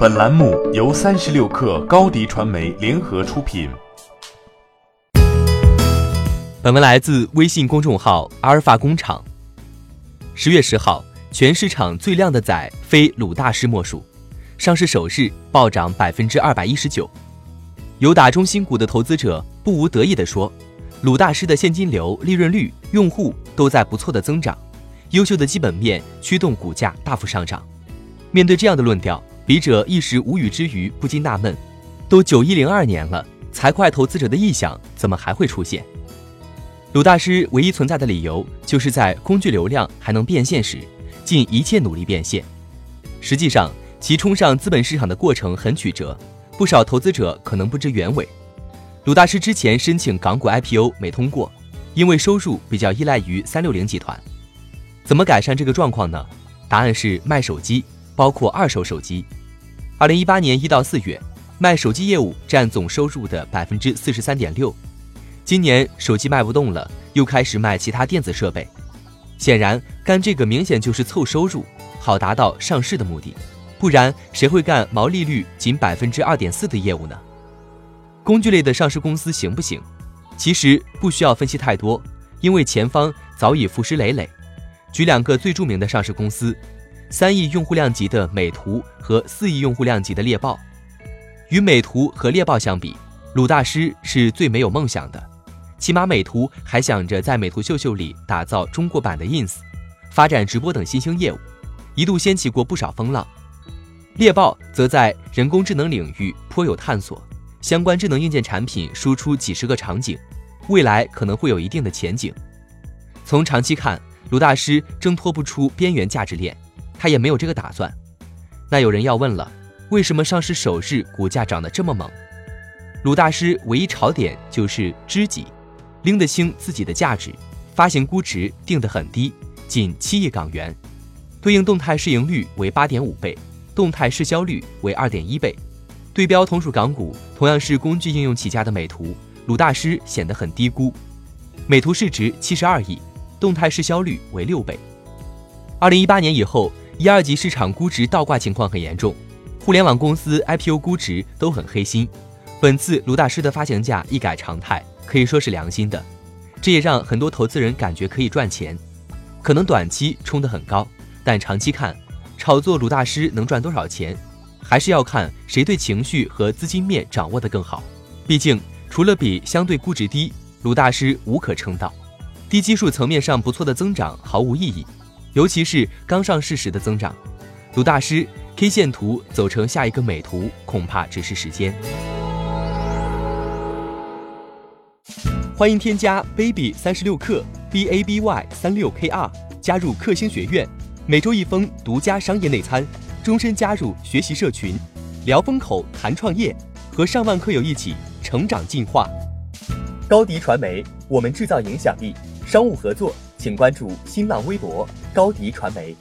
本栏目由三十六氪高低传媒联合出品。本文来自微信公众号阿尔法工厂。十月十号，全市场最靓的仔非鲁大师莫属，上市首日暴涨百分之二百一十九。有打中心股的投资者不无得意地说：“鲁大师的现金流、利润率、用户都在不错的增长，优秀的基本面驱动股价大幅上涨。”面对这样的论调，笔者一时无语之余，不禁纳闷：都九一零二年了，财会投资者的臆想怎么还会出现？鲁大师唯一存在的理由，就是在工具流量还能变现时，尽一切努力变现。实际上，其冲上资本市场的过程很曲折，不少投资者可能不知原委。鲁大师之前申请港股 IPO 没通过，因为收入比较依赖于三六零集团。怎么改善这个状况呢？答案是卖手机。包括二手手机，二零一八年一到四月，卖手机业务占总收入的百分之四十三点六。今年手机卖不动了，又开始卖其他电子设备。显然，干这个明显就是凑收入，好达到上市的目的。不然，谁会干毛利率仅百分之二点四的业务呢？工具类的上市公司行不行？其实不需要分析太多，因为前方早已浮尸累累。举两个最著名的上市公司。三亿用户量级的美图和四亿用户量级的猎豹，与美图和猎豹相比，鲁大师是最没有梦想的。起码美图还想着在美图秀秀里打造中国版的 ins，发展直播等新兴业务，一度掀起过不少风浪。猎豹则在人工智能领域颇有探索，相关智能硬件产品输出几十个场景，未来可能会有一定的前景。从长期看，鲁大师挣脱不出边缘价值链。他也没有这个打算。那有人要问了，为什么上市首日股价涨得这么猛？鲁大师唯一炒点就是知己，拎得清自己的价值，发行估值定得很低，仅七亿港元，对应动态市盈率为八点五倍，动态市销率为二点一倍。对标同属港股，同样是工具应用起家的美图，鲁大师显得很低估。美图市值七十二亿，动态市销率为六倍。二零一八年以后。一二级市场估值倒挂情况很严重，互联网公司 IPO 估值都很黑心。本次卢大师的发行价一改常态，可以说是良心的，这也让很多投资人感觉可以赚钱。可能短期冲得很高，但长期看，炒作鲁大师能赚多少钱，还是要看谁对情绪和资金面掌握得更好。毕竟，除了比相对估值低，鲁大师无可称道。低基数层面上不错的增长毫无意义。尤其是刚上市时的增长，鲁大师 K 线图走成下一个美图，恐怕只是时间。欢迎添加 baby 三十六克 b a b y 三六 k r 加入克星学院，每周一封独家商业内参，终身加入学习社群，聊风口谈创业，和上万课友一起成长进化。高迪传媒，我们制造影响力，商务合作。请关注新浪微博高迪传媒。